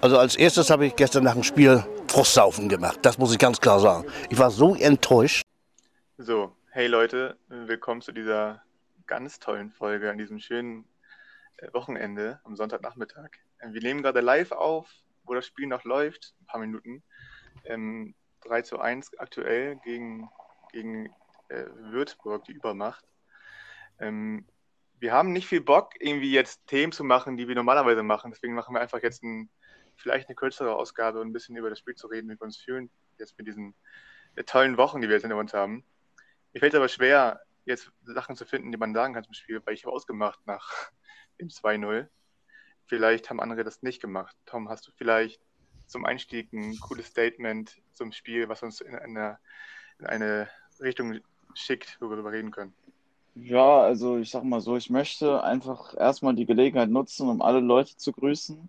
Also als erstes habe ich gestern nach dem Spiel Frostsaufen gemacht. Das muss ich ganz klar sagen. Ich war so enttäuscht. So, hey Leute, willkommen zu dieser ganz tollen Folge an diesem schönen äh, Wochenende am Sonntagnachmittag. Ähm, wir nehmen gerade live auf, wo das Spiel noch läuft, ein paar Minuten. Ähm, 3 zu 1 aktuell gegen, gegen äh, Würzburg, die Übermacht. Ähm, wir haben nicht viel Bock, irgendwie jetzt Themen zu machen, die wir normalerweise machen. Deswegen machen wir einfach jetzt ein, vielleicht eine kürzere Ausgabe und ein bisschen über das Spiel zu reden, wie wir uns fühlen, jetzt mit diesen äh, tollen Wochen, die wir jetzt hinter uns haben. Mir fällt es aber schwer, jetzt Sachen zu finden, die man sagen kann zum Spiel, weil ich habe ausgemacht nach dem 2-0. Vielleicht haben andere das nicht gemacht. Tom, hast du vielleicht zum Einstieg ein cooles Statement zum Spiel, was uns in eine, in eine Richtung schickt, wo wir darüber reden können? Ja, also ich sag mal so, ich möchte einfach erstmal die Gelegenheit nutzen, um alle Leute zu grüßen.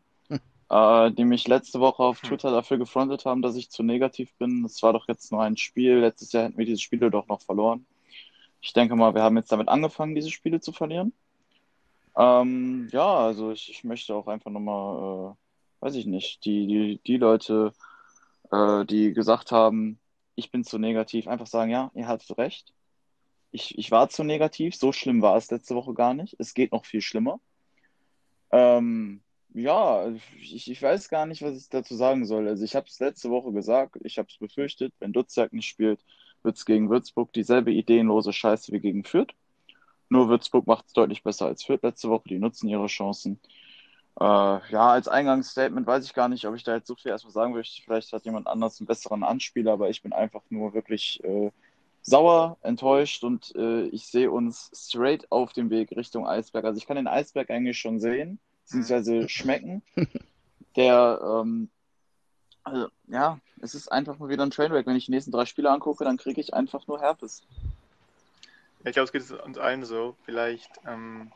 Äh, die mich letzte Woche auf hm. Twitter dafür gefrontet haben, dass ich zu negativ bin. Es war doch jetzt nur ein Spiel. Letztes Jahr hätten wir diese Spiele doch noch verloren. Ich denke mal, wir haben jetzt damit angefangen, diese Spiele zu verlieren. Ähm, ja, also ich, ich möchte auch einfach nochmal, äh, weiß ich nicht, die, die, die Leute, äh, die gesagt haben, ich bin zu negativ, einfach sagen, ja, ihr hattet recht. Ich, ich war zu negativ, so schlimm war es letzte Woche gar nicht. Es geht noch viel schlimmer. Ähm, ja, ich, ich weiß gar nicht, was ich dazu sagen soll. Also ich habe es letzte Woche gesagt, ich habe es befürchtet, wenn Dutzjak nicht spielt, wird es gegen Würzburg dieselbe ideenlose Scheiße wie gegen Fürth. Nur Würzburg macht es deutlich besser als Fürth letzte Woche. Die nutzen ihre Chancen. Äh, ja, als Eingangsstatement weiß ich gar nicht, ob ich da jetzt so viel erstmal sagen möchte. Vielleicht hat jemand anders einen besseren Anspieler, aber ich bin einfach nur wirklich äh, sauer, enttäuscht und äh, ich sehe uns straight auf dem Weg Richtung Eisberg. Also ich kann den Eisberg eigentlich schon sehen, beziehungsweise mhm. schmecken. Der, ähm, also, ja, es ist einfach mal wieder ein Trainwreck. Wenn ich die nächsten drei Spiele angucke, dann kriege ich einfach nur Herpes. Ja, ich glaube, es geht uns allen so. Vielleicht ähm,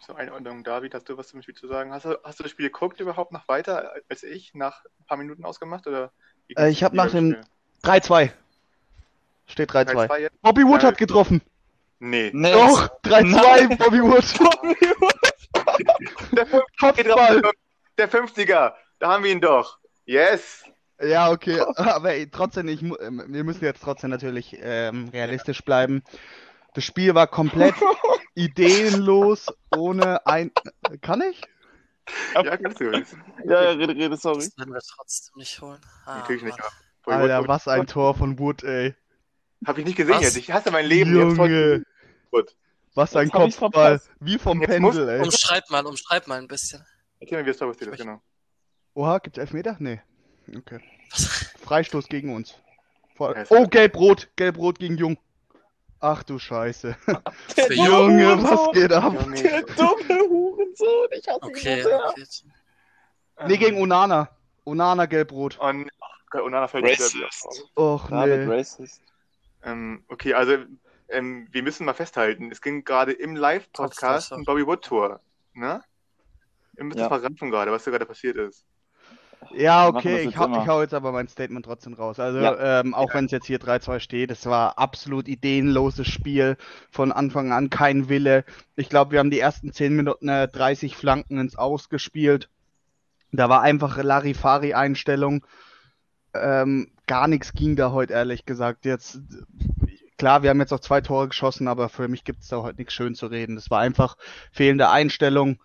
zur Einordnung, David, hast du was zum Spiel zu sagen? Hast du, hast du das Spiel geguckt überhaupt noch weiter als ich, nach ein paar Minuten ausgemacht? Oder äh, ich habe nach dem 3-2. Steht 3-2. Bobby Wood ja, hat getroffen. Nee. nee. Doch, 3-2, Bobby Wood. Bobby Wood. Der, Kopfball. Der 50er, da haben wir ihn doch. Yes. Ja, okay, aber ey, trotzdem, ich, ähm, wir müssen jetzt trotzdem natürlich ähm, realistisch bleiben. Das Spiel war komplett ideenlos, ohne ein. Kann ich? Ja, kannst du. Ja, ja, rede, rede, sorry. Das werden wir trotzdem nicht holen. Ah, Natürlich nicht. Alter, was ein Tor von Wood, ey. Hab ich nicht gesehen was? jetzt. Ich hasse mein Leben. Junge. Wood. Was ein Kopfball. Wie vom Pendel, ey. Umschreib mal, umschreib mal ein bisschen. Erzähl mir, wie es genau. Oha, gibt's Elfmeter? Nee. Okay. Freistoß gegen uns. Vor... Oh, gelb-rot. Gelb-rot gegen Jung. Ach du Scheiße. Der Junge, was geht ab? Der dumme Hurensohn. Ich hasse okay, ihn so okay. Nee, gegen Onana. Onana gelb-rot. On... Onana fällt Racist. Och, nee. Racist. Ähm, okay, also ähm, wir müssen mal festhalten, es ging gerade im Live-Podcast um Bobby Wood Tour. Ne? Ihr müsst ja. verraten gerade, was da gerade passiert ist. Ja, okay, ich hau, ich hau, jetzt aber mein Statement trotzdem raus. Also, ja. ähm, auch ja. wenn es jetzt hier 3-2 steht, es war absolut ideenloses Spiel. Von Anfang an kein Wille. Ich glaube, wir haben die ersten 10 Minuten äh, 30 Flanken ins Ausgespielt. Da war einfach Larifari-Einstellung. Ähm, gar nichts ging da heute, ehrlich gesagt. Jetzt, klar, wir haben jetzt auch zwei Tore geschossen, aber für mich gibt es da heute nichts schön zu reden. Das war einfach fehlende Einstellung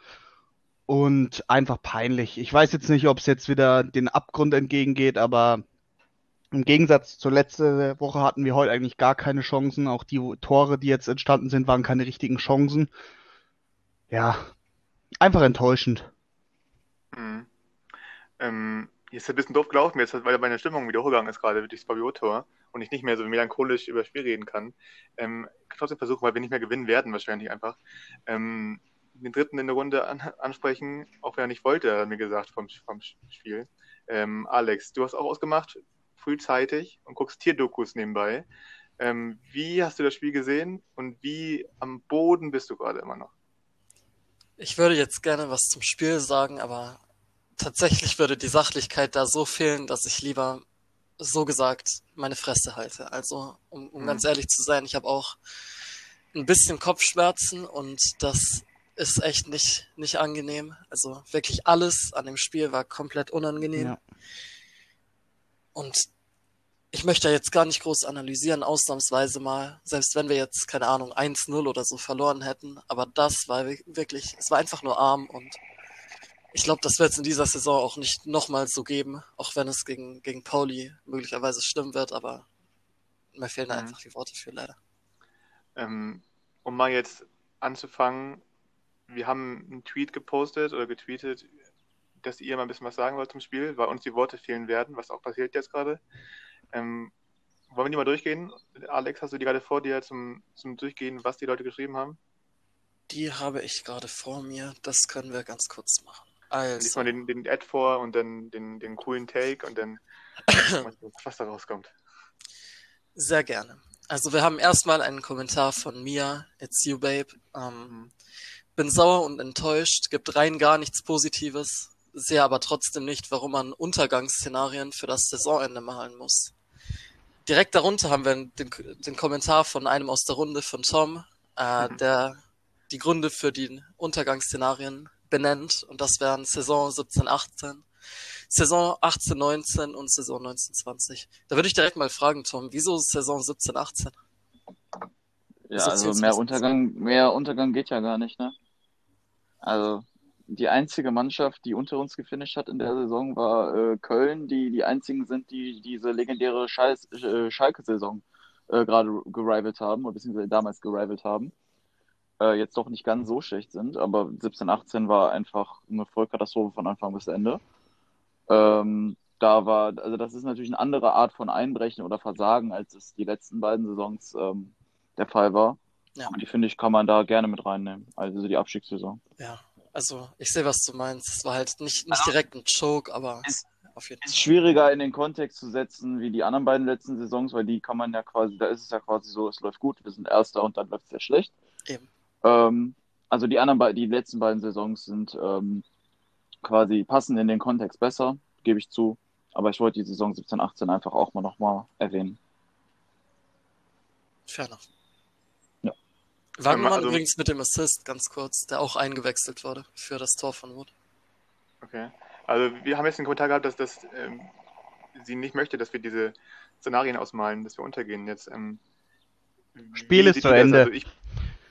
und einfach peinlich. Ich weiß jetzt nicht, ob es jetzt wieder den Abgrund entgegengeht, aber im Gegensatz zur letzten Woche hatten wir heute eigentlich gar keine Chancen. Auch die Tore, die jetzt entstanden sind, waren keine richtigen Chancen. Ja, einfach enttäuschend. Mhm. Ähm, jetzt ist ein bisschen doof gelaufen, jetzt, weil meine Stimmung wieder hochgegangen ist gerade durch das Fabio-Tor und ich nicht mehr so melancholisch über das Spiel reden kann. Ähm, trotzdem versuchen, weil wir nicht mehr gewinnen werden, wahrscheinlich einfach. Ähm, den dritten in der Runde an, ansprechen, auch wenn er nicht wollte, hat er mir gesagt vom, vom Spiel. Ähm, Alex, du hast auch ausgemacht, frühzeitig und guckst Tierdokus nebenbei. Ähm, wie hast du das Spiel gesehen und wie am Boden bist du gerade immer noch? Ich würde jetzt gerne was zum Spiel sagen, aber tatsächlich würde die Sachlichkeit da so fehlen, dass ich lieber so gesagt meine Fresse halte. Also, um, um mhm. ganz ehrlich zu sein, ich habe auch ein bisschen Kopfschmerzen und das ist echt nicht, nicht angenehm. Also wirklich alles an dem Spiel war komplett unangenehm. Ja. Und ich möchte jetzt gar nicht groß analysieren, ausnahmsweise mal, selbst wenn wir jetzt, keine Ahnung, 1-0 oder so verloren hätten. Aber das war wirklich, es war einfach nur arm und ich glaube, das wird es in dieser Saison auch nicht nochmal so geben, auch wenn es gegen, gegen Pauli möglicherweise stimmen wird, aber mir fehlen mhm. einfach die Worte für leider. Ähm, um mal jetzt anzufangen, wir haben einen Tweet gepostet oder getweetet, dass ihr mal ein bisschen was sagen wollt zum Spiel, weil uns die Worte fehlen werden, was auch passiert jetzt gerade. Ähm, wollen wir die mal durchgehen? Alex, hast du die gerade vor dir zum, zum Durchgehen, was die Leute geschrieben haben? Die habe ich gerade vor mir. Das können wir ganz kurz machen. Also. Lies mal den, den Ad vor und dann den, den coolen Take und dann was da rauskommt. Sehr gerne. Also wir haben erstmal einen Kommentar von Mia, It's You Babe. Ähm, mhm. Bin sauer und enttäuscht, gibt rein gar nichts Positives, sehe aber trotzdem nicht, warum man Untergangsszenarien für das Saisonende malen muss. Direkt darunter haben wir den, den Kommentar von einem aus der Runde von Tom, äh, mhm. der die Gründe für die Untergangsszenarien benennt. Und das wären Saison 17, 18, Saison 18, 19 und Saison 19, 20. Da würde ich direkt mal fragen, Tom, wieso Saison 17, 18? Ja, also mehr Untergang, mehr Untergang geht ja gar nicht, ne? Also die einzige Mannschaft, die unter uns gefinisht hat in der Saison, war äh, Köln, die die einzigen sind, die diese legendäre äh, Schalke-Saison äh, gerade gerivalt haben, oder beziehungsweise damals gerivalt haben äh, jetzt doch nicht ganz so schlecht sind, aber 17, 18 war einfach eine Vollkatastrophe von Anfang bis Ende. Ähm, da war, also das ist natürlich eine andere Art von Einbrechen oder Versagen, als es die letzten beiden Saisons ähm, der Fall war. Ja. Und die finde ich, kann man da gerne mit reinnehmen. Also die Abstiegssaison. Ja, also ich sehe, was du meinst. Es war halt nicht, nicht direkt ein Choke, aber ist, auf jeden Fall. Ist schwieriger in den Kontext zu setzen wie die anderen beiden letzten Saisons, weil die kann man ja quasi, da ist es ja quasi so, es läuft gut, wir sind Erster und dann läuft es sehr schlecht. Eben. Ähm, also die anderen die letzten beiden Saisons sind ähm, quasi passen in den Kontext besser, gebe ich zu. Aber ich wollte die Saison 17, 18 einfach auch mal nochmal erwähnen. Ferner. Ja. Wagnermann also, übrigens mit dem Assist, ganz kurz, der auch eingewechselt wurde für das Tor von Wood. Okay. Also wir haben jetzt einen Kommentar gehabt, dass das ähm, sie nicht möchte, dass wir diese Szenarien ausmalen, dass wir untergehen jetzt. Ähm, Spiel ist zu Ende. Also ich,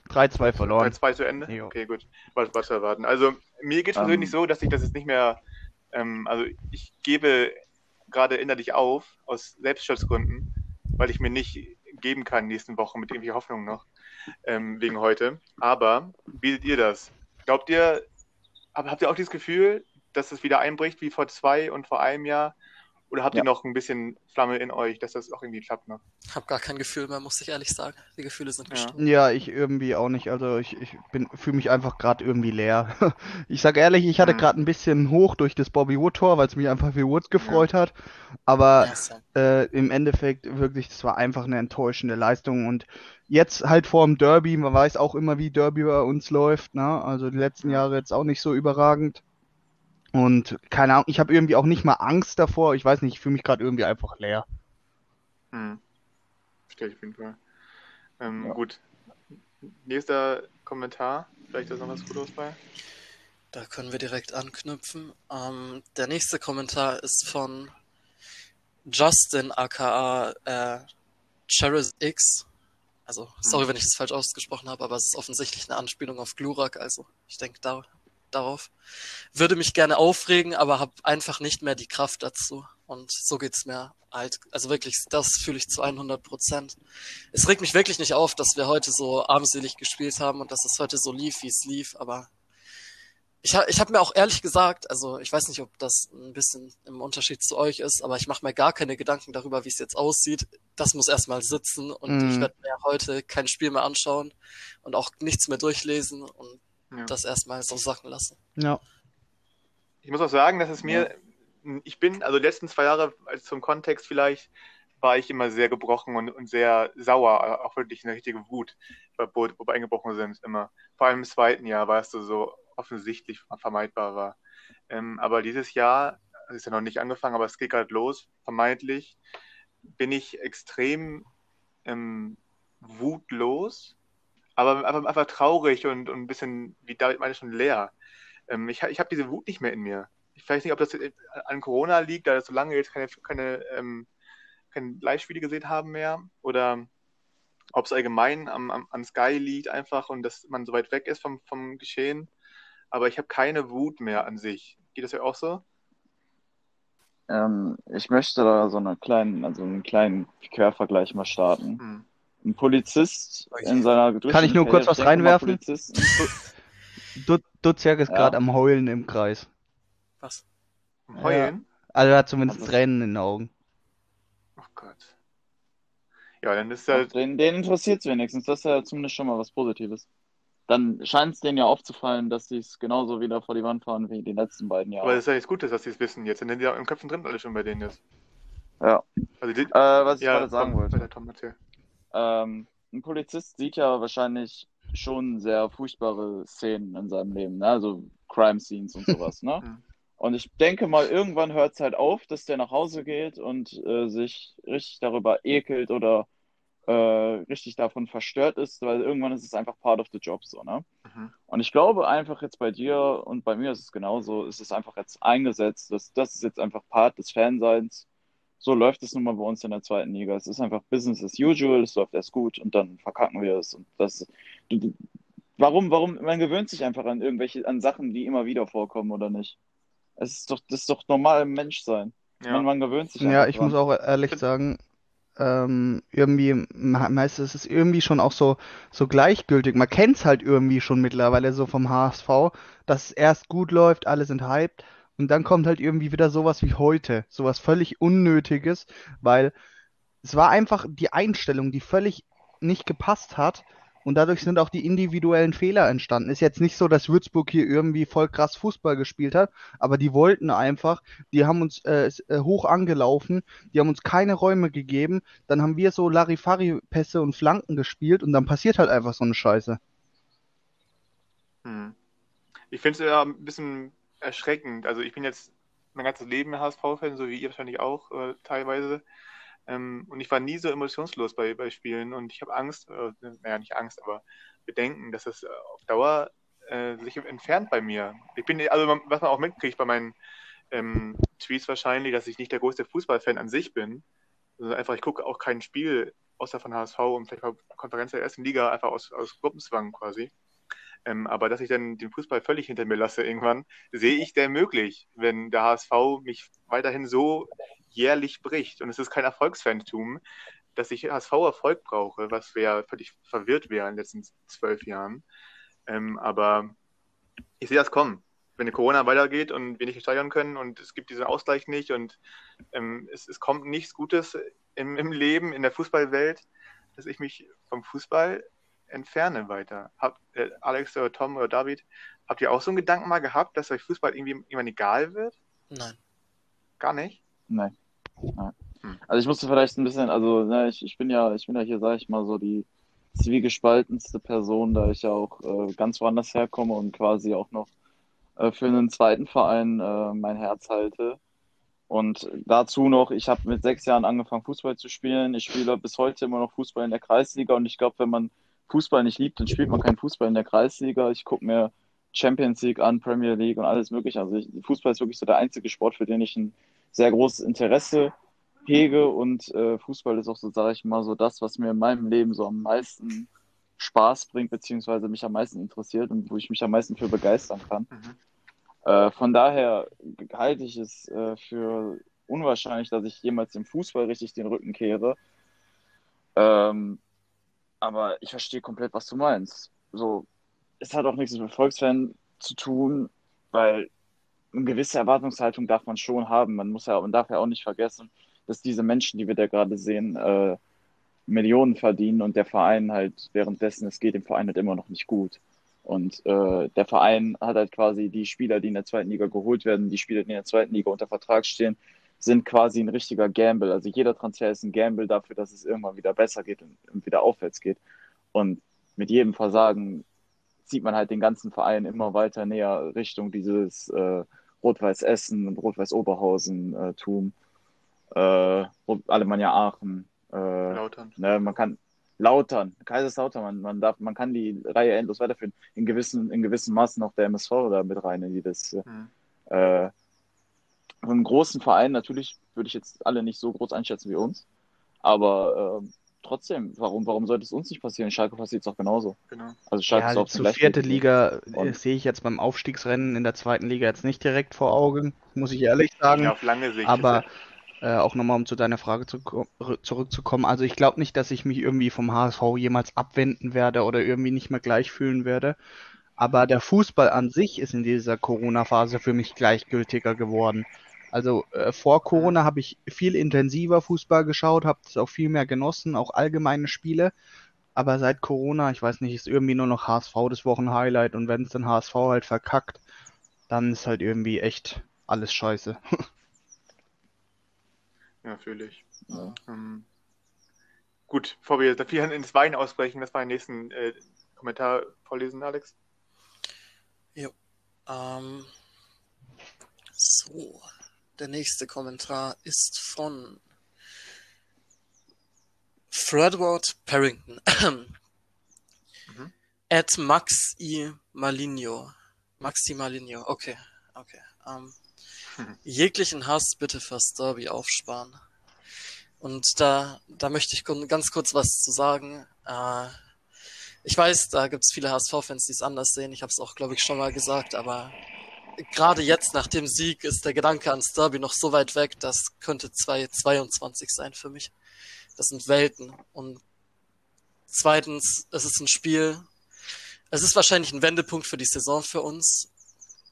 3-2 verloren. 3-2 zu Ende? Jo. Okay, gut. Was, was erwarten. Also, mir geht es persönlich um, so, dass ich das jetzt nicht mehr. Ähm, also, ich gebe gerade innerlich auf, aus Selbstschutzgründen, weil ich mir nicht geben kann nächsten Wochen mit irgendwie Hoffnung noch, ähm, wegen heute. Aber, wie seht ihr das? Glaubt ihr, habt ihr auch dieses Gefühl, dass es wieder einbricht wie vor zwei und vor einem Jahr? Oder habt ja. ihr noch ein bisschen Flamme in euch, dass das auch irgendwie klappt? Ich habe gar kein Gefühl mehr, muss ich ehrlich sagen. Die Gefühle sind gestorben. Ja, ich irgendwie auch nicht. Also ich, ich fühle mich einfach gerade irgendwie leer. ich sage ehrlich, ich hatte mhm. gerade ein bisschen hoch durch das Bobby Wood Tor, weil es mich einfach für Woods gefreut ja. hat. Aber ja, äh, im Endeffekt wirklich, das war einfach eine enttäuschende Leistung. Und jetzt halt vor dem Derby, man weiß auch immer, wie Derby bei uns läuft. Ne? Also die letzten Jahre jetzt auch nicht so überragend. Und keine Ahnung, ich habe irgendwie auch nicht mal Angst davor. Ich weiß nicht, ich fühle mich gerade irgendwie einfach leer. Hm. Verstehe ich auf jeden Fall. Ähm, ja. Gut. Nächster Kommentar. Vielleicht ist noch was Gutes bei. Da können wir direkt anknüpfen. Ähm, der nächste Kommentar ist von Justin aka äh, Cheris X. Also, sorry, hm. wenn ich das falsch ausgesprochen habe, aber es ist offensichtlich eine Anspielung auf Glurak. Also, ich denke, da darauf. Würde mich gerne aufregen, aber habe einfach nicht mehr die Kraft dazu. Und so geht's mir halt. Also wirklich, das fühle ich zu 100 Prozent. Es regt mich wirklich nicht auf, dass wir heute so armselig gespielt haben und dass es heute so lief, wie es lief. Aber ich, ha ich habe mir auch ehrlich gesagt, also ich weiß nicht, ob das ein bisschen im Unterschied zu euch ist, aber ich mache mir gar keine Gedanken darüber, wie es jetzt aussieht. Das muss erstmal sitzen und mm. ich werde mir heute kein Spiel mehr anschauen und auch nichts mehr durchlesen und ja. das erstmal so sacken lassen. Ja. Ich muss auch sagen, dass es mir, ja. ich bin, also die letzten zwei Jahre, also zum Kontext vielleicht, war ich immer sehr gebrochen und, und sehr sauer, auch wirklich eine richtige Wut, wo, wo wir eingebrochen sind, immer. Vor allem im zweiten Jahr, weil es so offensichtlich vermeidbar war. Ähm, aber dieses Jahr, es ist ja noch nicht angefangen, aber es geht gerade los, vermeintlich, bin ich extrem ähm, wutlos aber einfach, einfach traurig und, und ein bisschen, wie David meine, schon leer. Ähm, ich ich habe diese Wut nicht mehr in mir. Ich weiß nicht, ob das an Corona liegt, da so lange jetzt keine, keine, ähm, keine Live-Spiele gesehen haben mehr oder ob es allgemein am, am, an Sky liegt einfach und dass man so weit weg ist vom, vom Geschehen. Aber ich habe keine Wut mehr an sich. Geht das ja auch so? Ähm, ich möchte da so einen kleinen, also einen kleinen Quervergleich mal starten. Hm. Ein Polizist okay. in seiner Kann ich nur kurz was reinwerfen? Dutzjak ist ja. gerade am Heulen im Kreis. Was? Am Heulen? Ja. Also er hat zumindest Tränen in den Augen. Oh Gott. Ja, dann ist er. Den, den interessiert es wenigstens. Das ist ja zumindest schon mal was Positives. Dann scheint es denen ja aufzufallen, dass sie es genauso wieder vor die Wand fahren wie die letzten beiden Jahre. Aber das ist ja jetzt gut, dass sie es wissen. Jetzt sind die ja im Köpfen drin alle schon bei denen jetzt. Ja. Also die, äh, was ich ja, gerade sagen Tom, wollte. Tom, ähm, ein Polizist sieht ja wahrscheinlich schon sehr furchtbare Szenen in seinem Leben, ne? also Crime Scenes und sowas. ne? Und ich denke mal, irgendwann hört es halt auf, dass der nach Hause geht und äh, sich richtig darüber ekelt oder äh, richtig davon verstört ist, weil irgendwann ist es einfach part of the job so, ne? Mhm. Und ich glaube einfach jetzt bei dir und bei mir ist es genauso, ist es einfach jetzt eingesetzt, dass das ist jetzt einfach Part des Fanseins. So läuft es nun mal bei uns in der zweiten Liga. Es ist einfach Business as usual, es läuft erst gut und dann verkacken wir es. Und das, warum, warum, man gewöhnt sich einfach an irgendwelche, an Sachen, die immer wieder vorkommen, oder nicht? Es ist doch, das ist doch normal im Menschsein. Ja. Man, man gewöhnt sich Ja, ich dran. muss auch ehrlich sagen, ähm, irgendwie, meistens ist es irgendwie schon auch so, so gleichgültig. Man kennt es halt irgendwie schon mittlerweile so vom HSV, dass es erst gut läuft, alle sind hyped und dann kommt halt irgendwie wieder sowas wie heute, sowas völlig Unnötiges, weil es war einfach die Einstellung, die völlig nicht gepasst hat und dadurch sind auch die individuellen Fehler entstanden. Ist jetzt nicht so, dass Würzburg hier irgendwie voll krass Fußball gespielt hat, aber die wollten einfach, die haben uns äh, äh hoch angelaufen, die haben uns keine Räume gegeben, dann haben wir so Larifari-Pässe und Flanken gespielt und dann passiert halt einfach so eine Scheiße. Hm. Ich finde es ja ein bisschen erschreckend. Also ich bin jetzt mein ganzes Leben HSV-Fan, so wie ihr wahrscheinlich auch äh, teilweise. Ähm, und ich war nie so emotionslos bei, bei Spielen und ich habe Angst, äh, naja, nicht Angst, aber Bedenken, dass das äh, auf Dauer äh, sich entfernt bei mir. Ich bin, also was man auch mitkriegt bei meinen ähm, Tweets wahrscheinlich, dass ich nicht der größte Fußballfan an sich bin. Also einfach, ich gucke auch kein Spiel außer von HSV und vielleicht Konferenz der ersten Liga, einfach aus, aus Gruppenzwang quasi. Ähm, aber dass ich dann den Fußball völlig hinter mir lasse irgendwann, sehe ich der möglich, wenn der HSV mich weiterhin so jährlich bricht. Und es ist kein Erfolgsfantum, dass ich HSV-Erfolg brauche, was wäre völlig verwirrt wäre in den letzten zwölf Jahren. Ähm, aber ich sehe das kommen. Wenn die Corona weitergeht und wir nicht steigern können und es gibt diesen Ausgleich nicht und ähm, es, es, kommt nichts Gutes im, im, Leben, in der Fußballwelt, dass ich mich vom Fußball entferne weiter. Hab, äh, Alex oder Tom oder David, habt ihr auch so einen Gedanken mal gehabt, dass euch Fußball irgendwie irgendwann egal wird? Nein. Gar nicht? Nein. Nein. Hm. Also ich musste vielleicht ein bisschen, also ne, ich, ich bin ja, ich bin ja hier, sag ich mal, so die zwiegespaltenste Person, da ich ja auch äh, ganz woanders herkomme und quasi auch noch äh, für einen zweiten Verein äh, mein Herz halte. Und dazu noch, ich habe mit sechs Jahren angefangen, Fußball zu spielen. Ich spiele bis heute immer noch Fußball in der Kreisliga und ich glaube, wenn man Fußball nicht liebt, dann spielt man keinen Fußball in der Kreisliga. Ich gucke mir Champions League an, Premier League und alles mögliche. Also ich, Fußball ist wirklich so der einzige Sport, für den ich ein sehr großes Interesse hege und äh, Fußball ist auch so, sage ich mal, so das, was mir in meinem Leben so am meisten Spaß bringt, beziehungsweise mich am meisten interessiert und wo ich mich am meisten für begeistern kann. Mhm. Äh, von daher halte ich es äh, für unwahrscheinlich, dass ich jemals im Fußball richtig den Rücken kehre. Ähm, aber ich verstehe komplett, was du meinst. So, es hat auch nichts mit Volksfan zu tun, weil eine gewisse Erwartungshaltung darf man schon haben. Man muss ja, man darf ja auch nicht vergessen, dass diese Menschen, die wir da gerade sehen, äh, Millionen verdienen und der Verein halt währenddessen, es geht dem Verein halt immer noch nicht gut. Und äh, der Verein hat halt quasi die Spieler, die in der zweiten Liga geholt werden, die Spieler, die in der zweiten Liga unter Vertrag stehen, sind quasi ein richtiger Gamble. Also jeder Transfer ist ein Gamble dafür, dass es irgendwann wieder besser geht und wieder aufwärts geht. Und mit jedem Versagen zieht man halt den ganzen Verein immer weiter näher Richtung dieses äh, Rot-Weiß Essen und Rot-Weiß Oberhausen-Tum, äh, äh, Alemannia Aachen. Äh, Lautern. Ne, man kann Lautern, Kaiserslautern, man, man, darf, man kann die Reihe endlos weiterführen. In gewissen, in gewissem Maßen auch der MSV da mit rein in jedes. Mhm. Äh, einen großen Verein, natürlich würde ich jetzt alle nicht so groß einschätzen wie uns, aber äh, trotzdem, warum, warum sollte es uns nicht passieren? Schalke passiert es auch genauso. Genau. Also Schalke ja, ist auch zur vierte Liga äh, sehe ich jetzt beim Aufstiegsrennen in der zweiten Liga jetzt nicht direkt vor Augen, muss ich ehrlich sagen. Ja, auf lange Sicht. Aber äh, auch nochmal, um zu deiner Frage zu, zurückzukommen. Also ich glaube nicht, dass ich mich irgendwie vom HSV jemals abwenden werde oder irgendwie nicht mehr gleich fühlen werde. Aber der Fußball an sich ist in dieser Corona-Phase für mich gleichgültiger geworden. Also äh, vor Corona habe ich viel intensiver Fußball geschaut, habe es auch viel mehr genossen, auch allgemeine Spiele. Aber seit Corona, ich weiß nicht, ist irgendwie nur noch HSV das Wochenhighlight und wenn es dann HSV halt verkackt, dann ist halt irgendwie echt alles scheiße. ja, natürlich. Ja. Ähm, gut, bevor wir da viel ins Wein ausbrechen, das war den nächsten äh, Kommentar vorlesen, Alex. Jo. Ähm, so. Der nächste Kommentar ist von Fredward Parrington. mhm. At Maxi Maligno. Maxi Maligno, okay. Okay. Um, ähm, Jeglichen Hass bitte fürs Derby aufsparen. Und da, da möchte ich ganz kurz was zu sagen. Äh, ich weiß, da gibt es viele HSV-Fans, die es anders sehen. Ich habe es auch, glaube ich, schon mal gesagt, aber gerade jetzt nach dem Sieg ist der Gedanke ans Derby noch so weit weg, das könnte 2022 sein für mich. Das sind Welten. Und zweitens, es ist ein Spiel. Es ist wahrscheinlich ein Wendepunkt für die Saison für uns.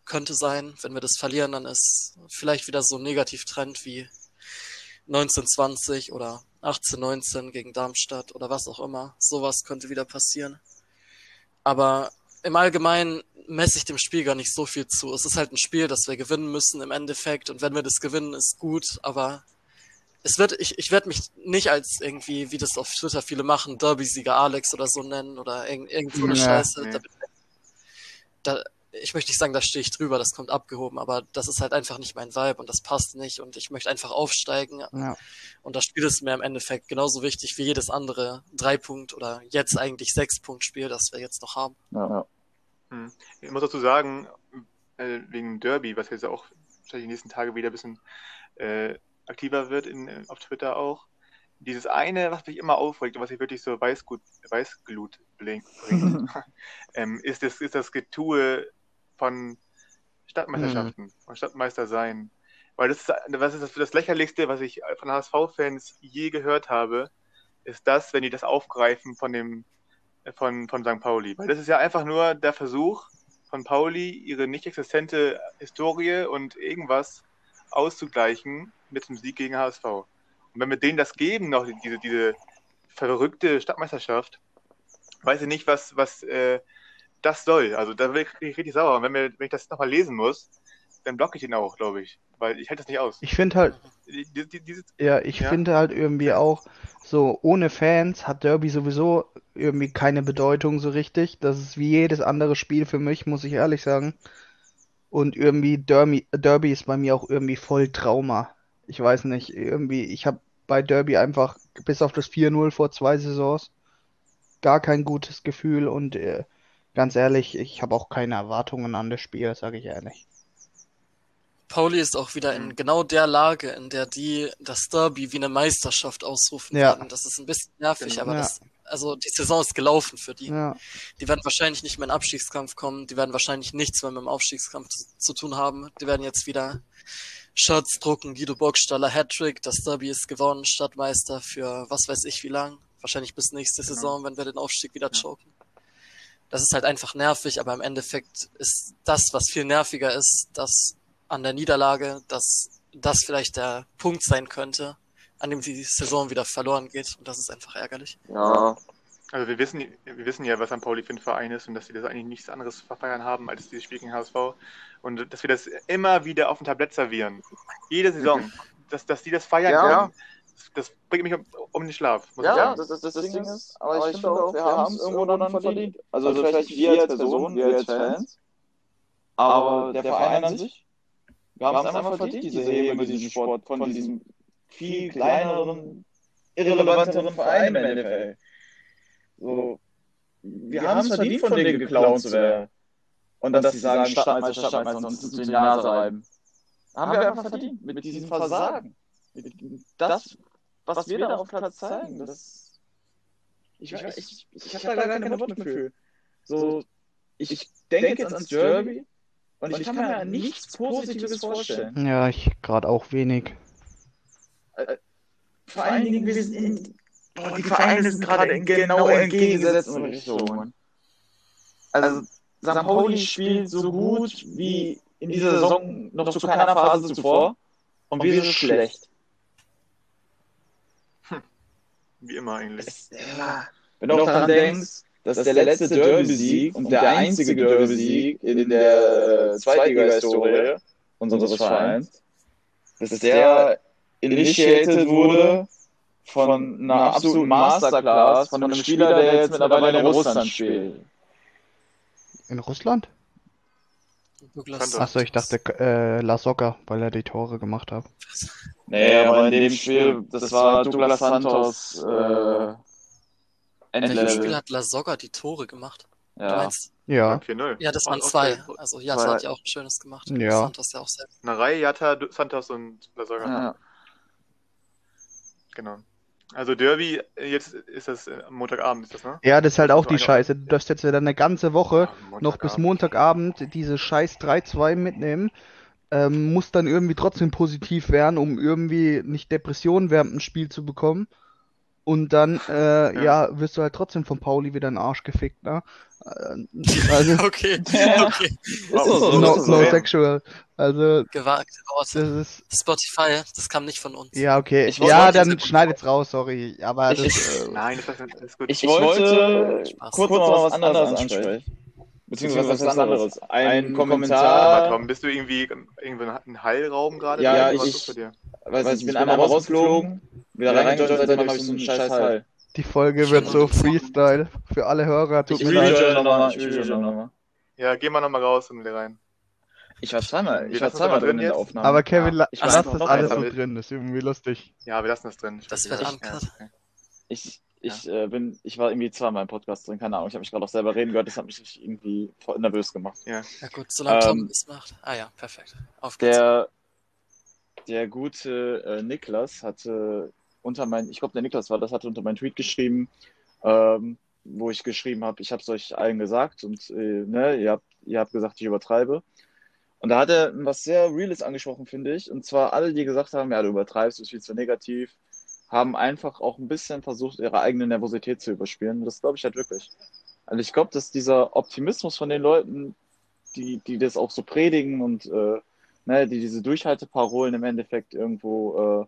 Könnte sein, wenn wir das verlieren, dann ist vielleicht wieder so ein Negativtrend wie 1920 oder 1819 gegen Darmstadt oder was auch immer. Sowas könnte wieder passieren. Aber im Allgemeinen messe ich dem Spiel gar nicht so viel zu. Es ist halt ein Spiel, das wir gewinnen müssen im Endeffekt. Und wenn wir das gewinnen, ist gut. Aber es wird, ich, ich werde mich nicht als irgendwie, wie das auf Twitter viele machen, Derby-Sieger Alex oder so nennen oder irgend, irgend so eine ja, Scheiße. Nee. Da, da, ich möchte nicht sagen, da stehe ich drüber, das kommt abgehoben, aber das ist halt einfach nicht mein Vibe und das passt nicht und ich möchte einfach aufsteigen. Ja. Und das Spiel ist mir im Endeffekt genauso wichtig wie jedes andere Drei-Punkt- oder jetzt eigentlich Sechs-Punkt-Spiel, das wir jetzt noch haben. Ja, ja. Hm. Ich muss dazu sagen, äh, wegen Derby, was jetzt auch wahrscheinlich die nächsten Tage wieder ein bisschen äh, aktiver wird in, äh, auf Twitter auch. Dieses eine, was mich immer aufregt und was ich wirklich so Weißgut, Weißglut bringt, ähm, ist, das, ist das Getue von Stadtmeisterschaften, mhm. von Stadtmeister sein. Weil das ist, was ist das, das Lächerlichste, was ich von HSV-Fans je gehört habe, ist das, wenn die das aufgreifen von dem von, von St. Pauli. Weil das ist ja einfach nur der Versuch von Pauli, ihre nicht existente Historie und irgendwas auszugleichen mit dem Sieg gegen HSV. Und wenn wir denen das geben, noch diese, diese verrückte Stadtmeisterschaft, weiß ich nicht, was, was äh, das soll. Also da bin ich richtig sauer. Und wenn, wir, wenn ich das nochmal lesen muss, dann blocke ich ihn auch, glaube ich. Weil ich halte das nicht aus. Ich finde halt. Die, die, die, ja, ich ja? finde halt irgendwie auch, so ohne Fans hat Derby sowieso irgendwie keine Bedeutung so richtig. Das ist wie jedes andere Spiel für mich, muss ich ehrlich sagen. Und irgendwie Derby, Derby ist bei mir auch irgendwie voll Trauma. Ich weiß nicht, irgendwie, ich habe bei Derby einfach bis auf das 4-0 vor zwei Saisons gar kein gutes Gefühl und äh, ganz ehrlich, ich habe auch keine Erwartungen an das Spiel, sage ich ehrlich. Pauli ist auch wieder in genau der Lage, in der die das Derby wie eine Meisterschaft ausrufen ja. werden. Das ist ein bisschen nervig, genau. aber ja. das, also die Saison ist gelaufen für die. Ja. Die werden wahrscheinlich nicht mehr in den Abstiegskampf kommen, die werden wahrscheinlich nichts mehr mit dem Aufstiegskampf zu, zu tun haben. Die werden jetzt wieder Shirts drucken, Guido Burgstaller Hattrick, das Derby ist gewonnen, Stadtmeister für was weiß ich wie lang. Wahrscheinlich bis nächste genau. Saison, wenn wir den Aufstieg wieder choken. Das ist halt einfach nervig, aber im Endeffekt ist das, was viel nerviger ist, dass an der Niederlage, dass das vielleicht der Punkt sein könnte, an dem die Saison wieder verloren geht. Und das ist einfach ärgerlich. Ja. Also wir wissen, wir wissen ja, was St. Pauli für ein Verein ist und dass sie das eigentlich nichts anderes verfeiern haben als dieses Spiel gegen HSV. Und dass wir das immer wieder auf dem Tablett servieren. Jede Saison. dass, dass die das feiern ja. können. Das, das, bringt mich um, um den Schlaf. ja, das, das, das, das, Ding ist, aber, aber ich, finde auch, wir haben es irgendwo dann verdient. Also, also vielleicht wir als Personen, wir als Fans. Aber der Verein an sich wir haben es einfach verdient, diese Häme, diesen Sport von diesem viel kleineren, irrelevanteren Verein im Endeffekt. So, wir, wir haben es verdient, von denen geklaut zu werden. Und, und dass sie sagen, Stadtmeister, Stadtmeister, uns zu den Nase reiben. Haben wir einfach verdient, mit diesem Versagen. Das, was wir da auf Platz zeigen, das... Ich, ich, ich, ich, habe da gar keine Worte für. So, ich, ich denke jetzt ans Derby und ich, ich kann mir nichts Positives vorstellen. Ja, ich gerade auch wenig. Äh, vor allen Dingen, wir sind in, boah, die Vereine sind gerade in genau entgegengesetzten Richtungen. Also, St. Pauli spielt so gut wie in dieser Saison noch zu keiner Phase zuvor und wir sind schlecht. Hm. Wie immer eigentlich. Es, ja, wenn du auch daran denkst, dass der letzte Derby-Sieg und der einzige Derby-Sieg in der äh, Zweitliga-Historie unseres Vereins, dass der initiated wurde von einer absoluten Masterclass von einem Spieler, der jetzt mittlerweile in Russland spielt. In Russland? Achso, ich dachte äh, La Soga, weil er die Tore gemacht hat. Nee, aber in dem Spiel, das war Douglas Santos äh, in welchem Spiel hat La Soga die Tore gemacht? Ja. Du meinst? Ja. Ja, das waren zwei. Also Jatta hat ja auch ein schönes gemacht. Ja. Santos ja auch selbst. Eine Reihe Jatta, Santos und La Soga. Ja. Genau. Also Derby, jetzt ist das äh, Montagabend, ist das, ne? Ja, das ist halt auch die Scheiße. Du darfst jetzt wieder eine ganze Woche ja, noch bis Montagabend diese scheiß 3-2 mitnehmen. Ähm, muss dann irgendwie trotzdem positiv werden, um irgendwie nicht Depressionen während dem Spiel zu bekommen. Und dann, äh, ja. ja. wirst du halt trotzdem von Pauli wieder in den Arsch gefickt, ne? Äh, also, okay, okay. so, no, no sexual. Also. Gewagt, Worte. Das ist, Spotify, das kam nicht von uns. Ja, okay. Ich ja, dann schneidet's raus, sorry. Aber ich, das, äh, Nein, das ist gut. Ich, ich wollte kurz noch was anderes ansprechen. Beziehungsweise was anderes. Ein, ein Kommentar. Aber Tom, bist du irgendwie, irgendwie ein Heilraum gerade? Ja, ich, ich, weiß, ich bin einmal rausgeflogen wieder reingejoggt, seitdem habe ich so einen scheiß Hall. Die Folge wird so Freestyle für alle Hörer. Tut ich rejoin nochmal, ich rejoin nochmal. Ja, geh mal nochmal raus und wieder rein. Ich war zweimal, ich war zweimal drin in der Aufnahme. Aber Kevin, ja, ich lass das alles so drin, das ist irgendwie lustig. Ja, wir lassen das drin. Ich das wird uncut. Ich, ich ja. äh, bin, ich war irgendwie zweimal im Podcast drin, keine Ahnung, ich habe mich gerade auch selber reden gehört, das hat mich irgendwie voll nervös gemacht. Ja, ja gut, solange ähm, Tom es macht. Ah ja, perfekt. Auf geht's. Der, der gute äh, Niklas hatte unter mein, ich glaube, der Niklas war das, hatte unter meinen Tweet geschrieben, ähm, wo ich geschrieben habe, ich habe es euch allen gesagt und äh, ne, ihr, habt, ihr habt gesagt, ich übertreibe. Und da hat er was sehr Reales angesprochen, finde ich. Und zwar alle, die gesagt haben, ja, du übertreibst, du bist viel zu negativ, haben einfach auch ein bisschen versucht, ihre eigene Nervosität zu überspielen. Das glaube ich halt wirklich. Also ich glaube, dass dieser Optimismus von den Leuten, die, die das auch so predigen und äh, ne, die diese Durchhalteparolen im Endeffekt irgendwo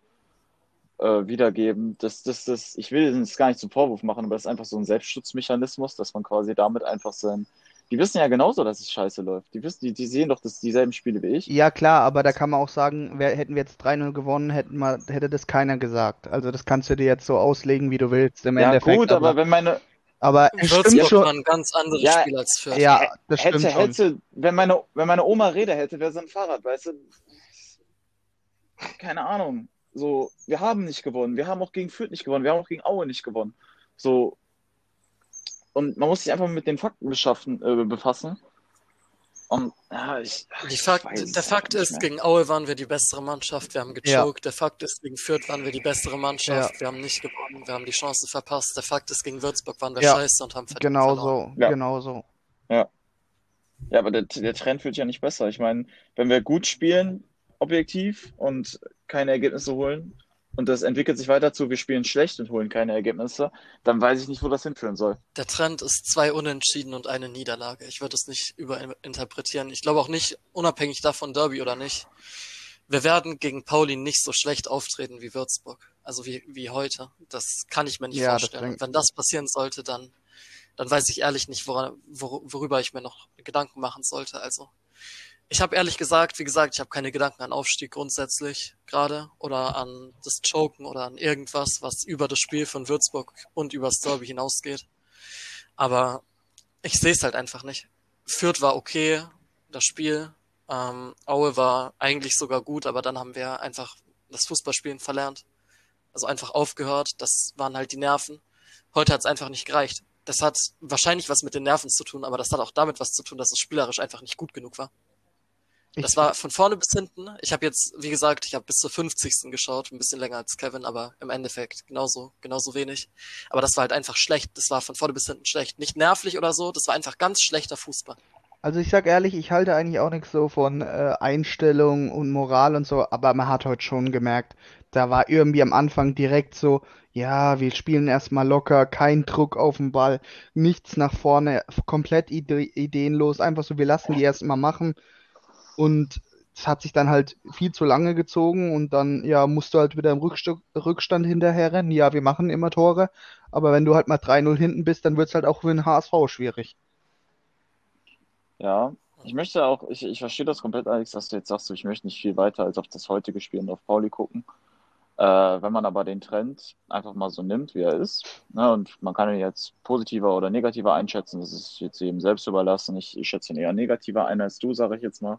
äh, wiedergeben. Das, das, das, ich will es gar nicht zum Vorwurf machen, aber das ist einfach so ein Selbstschutzmechanismus, dass man quasi damit einfach sein. Die wissen ja genauso, dass es scheiße läuft. Die, wissen, die, die sehen doch das, dieselben Spiele wie ich. Ja, klar, aber da kann man auch sagen, wer, hätten wir jetzt 3-0 gewonnen, hätten wir, hätte das keiner gesagt. Also das kannst du dir jetzt so auslegen, wie du willst. Im ja, Endeffekt, gut, aber, aber wenn meine, aber es stimmt schon. ein ganz anderes ja, Spiel als Fürth. Ja, das hätte, stimmt hätte, schon. wenn meine, wenn meine Oma Räder hätte, wäre so ein Fahrrad, weißt du? Keine Ahnung. So, wir haben nicht gewonnen. Wir haben auch gegen Fürth nicht gewonnen. Wir haben auch gegen Aue nicht gewonnen. So. Und man muss sich einfach mit den Fakten beschaffen, äh, befassen. Und, ja, ich, Fakt, der Fakt ist, mehr. gegen Aue waren wir die bessere Mannschaft, wir haben gechoked. Ja. Der Fakt ist, gegen Fürth waren wir die bessere Mannschaft, ja. wir haben nicht gewonnen, wir haben die Chancen verpasst. Der Fakt ist, gegen Würzburg waren wir ja. scheiße und haben verdient Genau verloren. so, genau so. Ja. Ja, aber der, der Trend wird ja nicht besser. Ich meine, wenn wir gut spielen, objektiv und keine Ergebnisse holen und das entwickelt sich weiter zu, wir spielen schlecht und holen keine Ergebnisse, dann weiß ich nicht, wo das hinführen soll. Der Trend ist zwei Unentschieden und eine Niederlage. Ich würde es nicht überinterpretieren. Ich glaube auch nicht, unabhängig davon, Derby oder nicht, wir werden gegen Pauli nicht so schlecht auftreten wie Würzburg. Also wie, wie heute. Das kann ich mir nicht ja, vorstellen. Wenn das passieren sollte, dann, dann weiß ich ehrlich nicht, wor worüber ich mir noch Gedanken machen sollte. Also ich habe ehrlich gesagt, wie gesagt, ich habe keine Gedanken an Aufstieg grundsätzlich gerade oder an das Choken oder an irgendwas, was über das Spiel von Würzburg und über das Derby hinausgeht. Aber ich sehe es halt einfach nicht. Fürth war okay, das Spiel. Ähm, Aue war eigentlich sogar gut, aber dann haben wir einfach das Fußballspielen verlernt. Also einfach aufgehört. Das waren halt die Nerven. Heute hat es einfach nicht gereicht. das hat wahrscheinlich was mit den Nerven zu tun, aber das hat auch damit was zu tun, dass es spielerisch einfach nicht gut genug war. Das war von vorne bis hinten. Ich habe jetzt, wie gesagt, ich habe bis zur 50. geschaut, ein bisschen länger als Kevin, aber im Endeffekt genauso, genauso wenig. Aber das war halt einfach schlecht. Das war von vorne bis hinten schlecht. Nicht nervlich oder so, das war einfach ganz schlechter Fußball. Also ich sag ehrlich, ich halte eigentlich auch nichts so von äh, Einstellung und Moral und so, aber man hat heute schon gemerkt, da war irgendwie am Anfang direkt so, ja, wir spielen erstmal locker, kein Druck auf den Ball, nichts nach vorne, komplett ide ideenlos, einfach so, wir lassen die erstmal machen und es hat sich dann halt viel zu lange gezogen und dann, ja, musst du halt wieder im Rückst Rückstand hinterher rennen. Ja, wir machen immer Tore, aber wenn du halt mal 3-0 hinten bist, dann wird es halt auch für den HSV schwierig. Ja, ich möchte auch, ich, ich verstehe das komplett, Alex, dass du jetzt sagst, ich möchte nicht viel weiter als auf das heutige Spiel und auf Pauli gucken. Äh, wenn man aber den Trend einfach mal so nimmt, wie er ist, ne, und man kann ihn jetzt positiver oder negativer einschätzen, das ist jetzt jedem selbst überlassen. Ich, ich schätze ihn eher negativer ein als du, sage ich jetzt mal.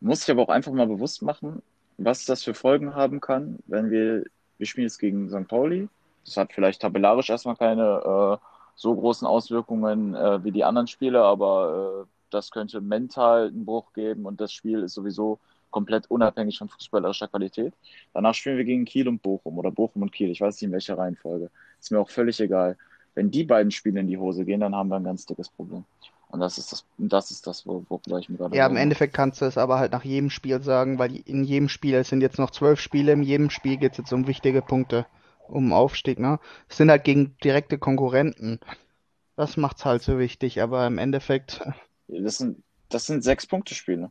Muss ich aber auch einfach mal bewusst machen, was das für Folgen haben kann, wenn wir, wir spielen jetzt gegen St. Pauli. Das hat vielleicht tabellarisch erstmal keine äh, so großen Auswirkungen äh, wie die anderen Spiele, aber äh, das könnte mental einen Bruch geben und das Spiel ist sowieso komplett unabhängig von fußballerischer Qualität. Danach spielen wir gegen Kiel und Bochum oder Bochum und Kiel. Ich weiß nicht in welcher Reihenfolge. Ist mir auch völlig egal. Wenn die beiden Spiele in die Hose gehen, dann haben wir ein ganz dickes Problem. Und das ist das, das ist das, worüber ich mir gerade. Ja, im Endeffekt kannst du es aber halt nach jedem Spiel sagen, weil in jedem Spiel, es sind jetzt noch zwölf Spiele, in jedem Spiel geht es jetzt um wichtige Punkte, um Aufstieg, ne? Es sind halt gegen direkte Konkurrenten. Das macht's halt so wichtig, aber im Endeffekt das sind, das sind sechs Punkte-Spiele.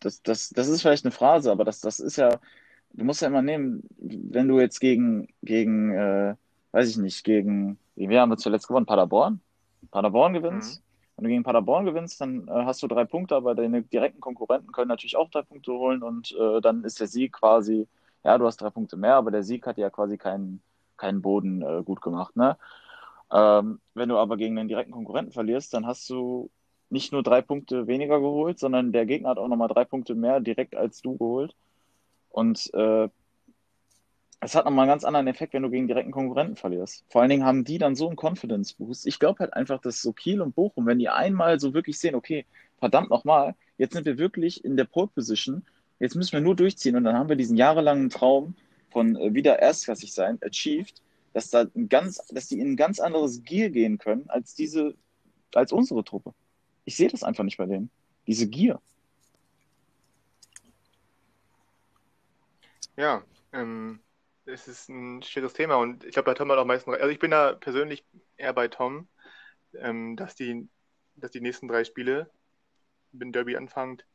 Das, das, das ist vielleicht eine Phrase, aber das, das ist ja, du musst ja immer nehmen, wenn du jetzt gegen, gegen äh, weiß ich nicht, gegen, wie haben wir zuletzt gewonnen? Paderborn? Paderborn gewinnst. Mhm. Wenn du gegen Paderborn gewinnst, dann äh, hast du drei Punkte, aber deine direkten Konkurrenten können natürlich auch drei Punkte holen und äh, dann ist der Sieg quasi, ja, du hast drei Punkte mehr, aber der Sieg hat ja quasi keinen, keinen Boden äh, gut gemacht, ne? Ähm, wenn du aber gegen einen direkten Konkurrenten verlierst, dann hast du nicht nur drei Punkte weniger geholt, sondern der Gegner hat auch nochmal drei Punkte mehr direkt als du geholt. Und äh, es hat nochmal einen ganz anderen Effekt, wenn du gegen direkten Konkurrenten verlierst. Vor allen Dingen haben die dann so einen Confidence-Boost. Ich glaube halt einfach, dass so Kiel und Bochum, wenn die einmal so wirklich sehen, okay, verdammt nochmal, jetzt sind wir wirklich in der Pole-Position, jetzt müssen wir nur durchziehen und dann haben wir diesen jahrelangen Traum von äh, wieder erstklassig sein, achieved dass da ein ganz, dass die in ein ganz anderes Gier gehen können als diese, als unsere Truppe. Ich sehe das einfach nicht bei denen. Diese Gier. Ja, ähm, es ist ein schweres Thema und ich glaube, bei Tom hat auch meistens, also ich bin da persönlich eher bei Tom, ähm, dass die, dass die nächsten drei Spiele, wenn Derby anfängt,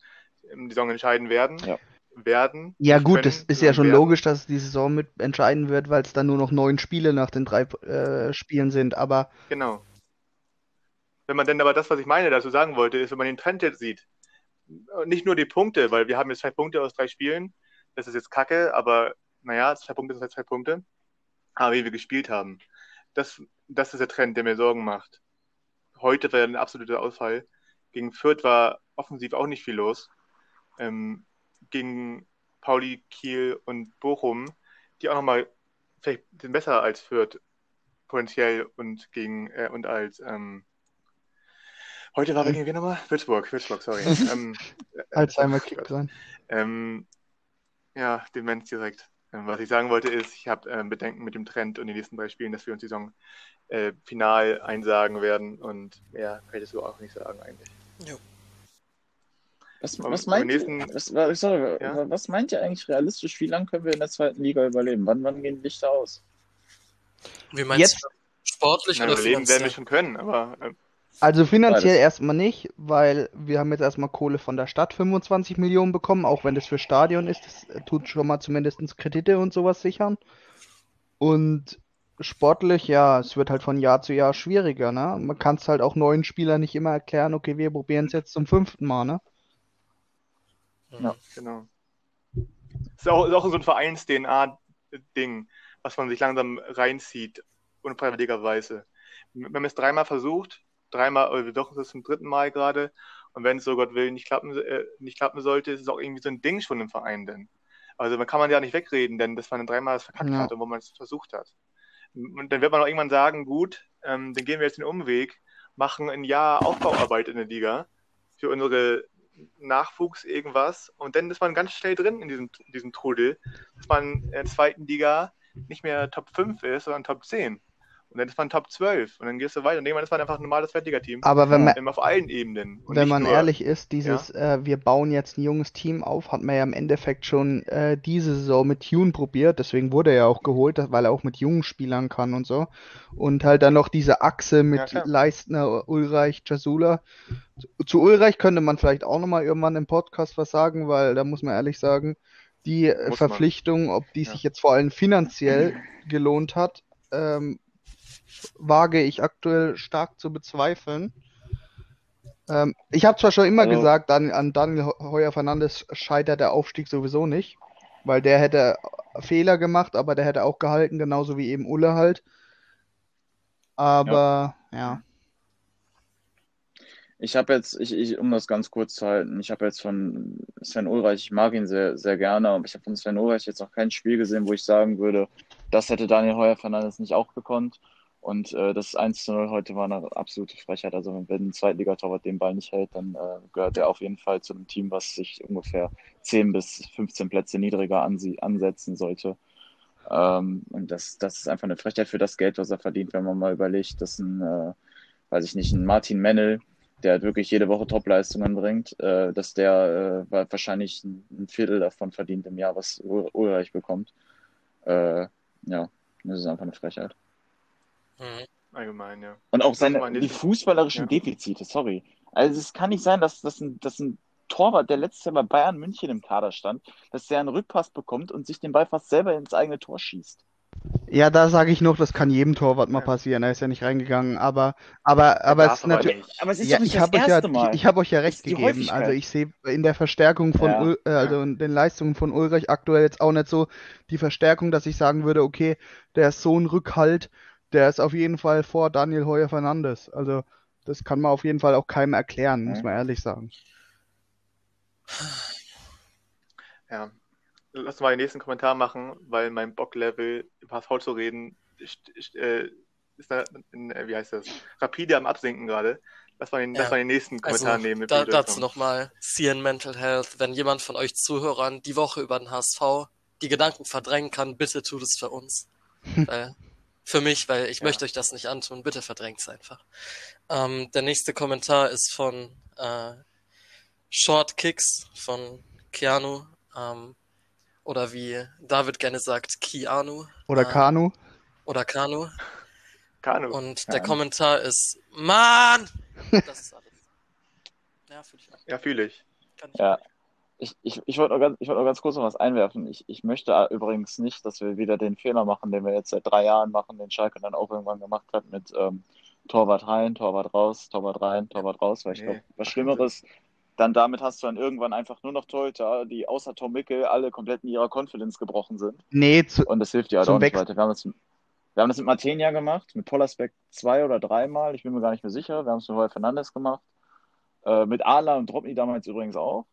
ähm, die Saison entscheiden werden. Ja werden. Ja gut, es ist ja schon werden. logisch, dass die Saison mit entscheiden wird, weil es dann nur noch neun Spiele nach den drei äh, Spielen sind, aber... Genau. Wenn man denn aber das, was ich meine, dazu sagen wollte, ist, wenn man den Trend jetzt sieht, nicht nur die Punkte, weil wir haben jetzt zwei Punkte aus drei Spielen, das ist jetzt kacke, aber naja, zwei Punkte sind halt zwei Punkte, aber wie wir gespielt haben, das, das ist der Trend, der mir Sorgen macht. Heute war ein absoluter Ausfall. Gegen Fürth war offensiv auch nicht viel los. Ähm, gegen Pauli, Kiel und Bochum, die auch nochmal vielleicht sind besser als Fürth potenziell und gegen äh, und als ähm, heute war wir gegen wen nochmal? Würzburg, Würzburg, sorry. ähm, Alzheimer kickt dran. Ähm, ja, Demenz direkt. Ähm, was ich sagen wollte ist, ich habe äh, Bedenken mit dem Trend und den nächsten drei Spielen, dass wir uns die Saison äh, final einsagen werden und mehr kann ich das so auch nicht sagen eigentlich. Jo. Was, was, meint, nächsten, was, sorry, ja? was meint ihr eigentlich realistisch? Wie lange können wir in der zweiten Liga überleben? Wann, wann gehen die Lichter aus? Wie meinst Jetzt, du? Sportlich Na, oder überleben werden wir schon können, aber. Äh, also finanziell beides. erstmal nicht, weil wir haben jetzt erstmal Kohle von der Stadt 25 Millionen bekommen, auch wenn das für Stadion ist. Das tut schon mal zumindest Kredite und sowas sichern. Und sportlich, ja, es wird halt von Jahr zu Jahr schwieriger, ne? Man kann es halt auch neuen Spielern nicht immer erklären, okay, wir probieren es jetzt zum fünften Mal, ne? Ja, genau. Das ist auch, ist auch so ein Vereins-DNA-Ding, was man sich langsam reinzieht, unfreiwilligerweise. Wir haben es dreimal versucht, dreimal, oder wir versuchen es zum dritten Mal gerade, und wenn es so Gott will nicht klappen, äh, nicht klappen sollte, ist es auch irgendwie so ein Ding schon im Verein denn. Also man kann man ja nicht wegreden, denn dass man dreimal das verkackt ja. hat und wo man es versucht hat. Und dann wird man auch irgendwann sagen, gut, ähm, dann gehen wir jetzt den Umweg, machen ein Jahr Aufbauarbeit in der Liga für unsere Nachwuchs irgendwas und dann ist man ganz schnell drin in diesem, diesem Trudel, dass man in der zweiten Liga nicht mehr Top 5 ist, sondern Top 10. Und dann ist man Top 12 und dann gehst du weiter. Und irgendwann ist man einfach ein normales Fertiger-Team. Aber wenn man auf allen Ebenen. wenn man nur, ehrlich ist, dieses, ja? äh, wir bauen jetzt ein junges Team auf, hat man ja im Endeffekt schon äh, diese Saison mit Tune probiert. Deswegen wurde er ja auch geholt, weil er auch mit jungen Spielern kann und so. Und halt dann noch diese Achse mit ja, Leistner, Ulreich, Jasula. Zu Ulreich könnte man vielleicht auch nochmal irgendwann im Podcast was sagen, weil da muss man ehrlich sagen, die äh, muss Verpflichtung, man. ob die ja. sich jetzt vor allem finanziell gelohnt hat, ähm, wage ich aktuell stark zu bezweifeln. Ähm, ich habe zwar schon immer also, gesagt, dann, an Daniel Heuer Fernandes scheitert der Aufstieg sowieso nicht, weil der hätte Fehler gemacht, aber der hätte auch gehalten, genauso wie eben Ulle halt. Aber ja. ja. Ich habe jetzt, ich, ich, um das ganz kurz zu halten, ich habe jetzt von Sven Ulreich, ich mag ihn sehr, sehr gerne, aber ich habe von Sven Ulreich jetzt noch kein Spiel gesehen, wo ich sagen würde, das hätte Daniel Heuer Fernandes nicht auch gekonnt. Und äh, das 1 zu 0 heute war eine absolute Frechheit. Also wenn ein Zweitligatorwart den Ball nicht hält, dann äh, gehört er auf jeden Fall zu einem Team, was sich ungefähr 10 bis 15 Plätze niedriger ansetzen sollte. Ähm, und das, das ist einfach eine Frechheit für das Geld, was er verdient, wenn man mal überlegt, dass ein, äh, weiß ich nicht, ein Martin Mennel, der halt wirklich jede Woche Topleistungen bringt, äh, dass der äh, wahrscheinlich ein, ein, Viertel davon verdient im Jahr, was Ulreich bekommt. Äh, ja, das ist einfach eine Frechheit. Mhm. Allgemein, ja. Und auch seine, die fußballerischen ja. Defizite, sorry. Also es kann nicht sein, dass, dass, ein, dass ein Torwart, der letztes Jahr bei Bayern München im Kader stand, dass der einen Rückpass bekommt und sich den Ball fast selber ins eigene Tor schießt. Ja, da sage ich noch, das kann jedem Torwart mal passieren. Er ist ja nicht reingegangen, aber aber aber es ist natürlich. Aber es ist ja, ich habe euch ja Mal. ich habe euch ja recht gegeben. Also ich sehe in der Verstärkung von ja. Ul, äh, also in den Leistungen von Ulrich aktuell jetzt auch nicht so die Verstärkung, dass ich sagen würde, okay, der ist so ein Rückhalt der ist auf jeden Fall vor Daniel Heuer Fernandes. Also das kann man auf jeden Fall auch keinem erklären, muss man ehrlich sagen. Ja, lass mal den nächsten Kommentar machen, weil mein Bocklevel im HSV zu reden ist, ist, äh, ist in, äh, wie heißt das, rapide am Absinken gerade. Lass mal den, ja. lass mal den nächsten Kommentar also, nehmen. Da, dazu nochmal, CN Mental Health, wenn jemand von euch Zuhörern die Woche über den HSV die Gedanken verdrängen kann, bitte tut es für uns. Weil für mich, weil ich ja. möchte euch das nicht antun. Bitte verdrängt es einfach. Ähm, der nächste Kommentar ist von äh, Short Kicks von Keanu. Ähm, oder wie David gerne sagt, Keanu. Oder äh, Kanu. Oder Kanu. Kanu. Und Kanu. der Kommentar ist, Mann! Das ist alles. Ja, fühle ich. Ja, fühle ich. ich ja. Ich, ich, ich wollte noch, ganz, wollt noch ganz kurz noch was einwerfen. Ich, ich möchte übrigens nicht, dass wir wieder den Fehler machen, den wir jetzt seit drei Jahren machen, den Schalke dann auch irgendwann gemacht hat mit ähm, Torwart rein, Torwart raus, Torwart rein, Torwart raus, weil ich nee, glaube, was Schlimmeres, dann damit hast du dann irgendwann einfach nur noch Torhüter, die außer Tom Mickel alle komplett in ihrer Confidence gebrochen sind. Nee, zu, Und das hilft dir halt auch nicht weiter. Wir haben, das, wir haben das mit Martenia gemacht, mit Pollersbeck zwei oder dreimal, ich bin mir gar nicht mehr sicher. Wir haben es mit Roy Fernandes gemacht. Äh, mit Ala und Dropny damals übrigens auch.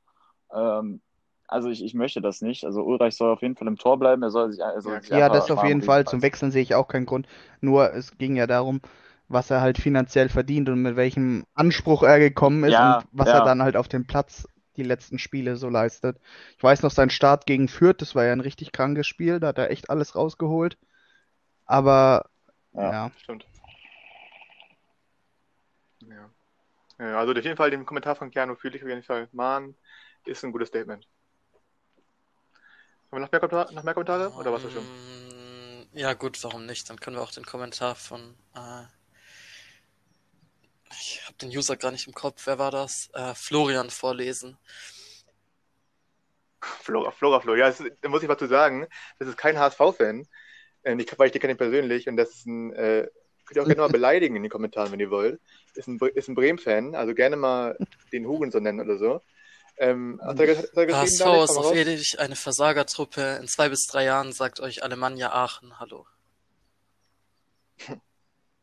Ähm, also ich, ich möchte das nicht. Also Ulreich soll auf jeden Fall im Tor bleiben. Er soll sich, er soll ja, sich ja das auf jeden Fall. Zum Wechseln sehe ich auch keinen Grund. Nur es ging ja darum, was er halt finanziell verdient und mit welchem Anspruch er gekommen ist ja, und was ja. er dann halt auf dem Platz die letzten Spiele so leistet. Ich weiß noch, sein Start gegen Fürth, das war ja ein richtig krankes Spiel, da hat er echt alles rausgeholt. Aber ja, ja. stimmt. Ja. also auf jeden Fall den Kommentar von Keanu fühle ich auf jeden Fall. Mann, ist ein gutes Statement. Haben wir noch mehr, Kommentare, noch mehr Kommentare oder was ist schon? Mm, ja gut, warum nicht? Dann können wir auch den Kommentar von äh, ich habe den User gar nicht im Kopf, wer war das? Äh, Florian vorlesen. Flora, Flora, Flora. Ja, da muss ich was zu sagen. Das ist kein HSV-Fan. Äh, weil ich den kenne persönlich und das ist ein, äh, könnt ihr auch gerne mal beleidigen in den Kommentaren, wenn ihr wollt. Ist ein, ist ein Bremen-Fan, also gerne mal den Hugen so nennen oder so. Ähm, hat er, hat er HSV ist auf ewig eine Versagertruppe. In zwei bis drei Jahren sagt euch Alemannia Aachen Hallo.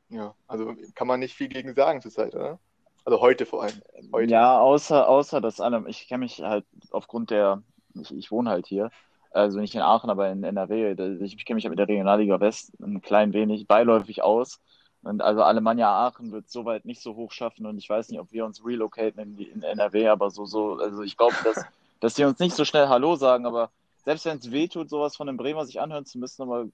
Ja, also kann man nicht viel gegen sagen zurzeit, oder? Also heute vor allem. Heute. Ja, außer, außer dass alle, ich kenne mich halt aufgrund der, ich, ich wohne halt hier, also nicht in Aachen, aber in NRW. Ich kenne mich ja mit der Regionalliga West ein klein wenig beiläufig aus. Und also Alemannia Aachen wird soweit nicht so hoch schaffen und ich weiß nicht, ob wir uns relocaten in, die, in NRW, aber so, so, also ich glaube, dass, dass die uns nicht so schnell Hallo sagen, aber selbst wenn es weh tut, sowas von einem Bremer sich anhören zu müssen, aber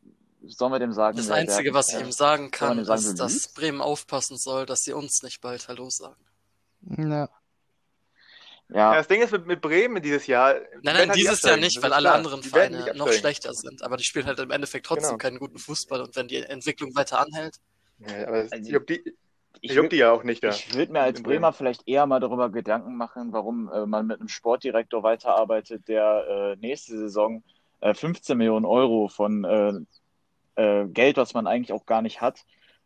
sollen wir dem sagen? Das Einzige, was ich ihm sagen kann, sagen, ist, dass Bremen aufpassen soll, dass sie uns nicht bald Hallo sagen. Ja. Ja. ja. das Ding ist mit, mit Bremen dieses Jahr. Nein, nein, dieses Jahr nicht, weil alle klar. anderen Vereine noch schlechter sind. Aber die spielen halt im Endeffekt trotzdem genau. keinen guten Fußball und wenn die Entwicklung weiter anhält, ja, aber also, ich die, ich juckt die ja auch nicht da. Ich würde mir als Bremer vielleicht eher mal darüber Gedanken machen, warum äh, man mit einem Sportdirektor weiterarbeitet, der äh, nächste Saison äh, 15 Millionen Euro von äh, äh, Geld, was man eigentlich auch gar nicht hat,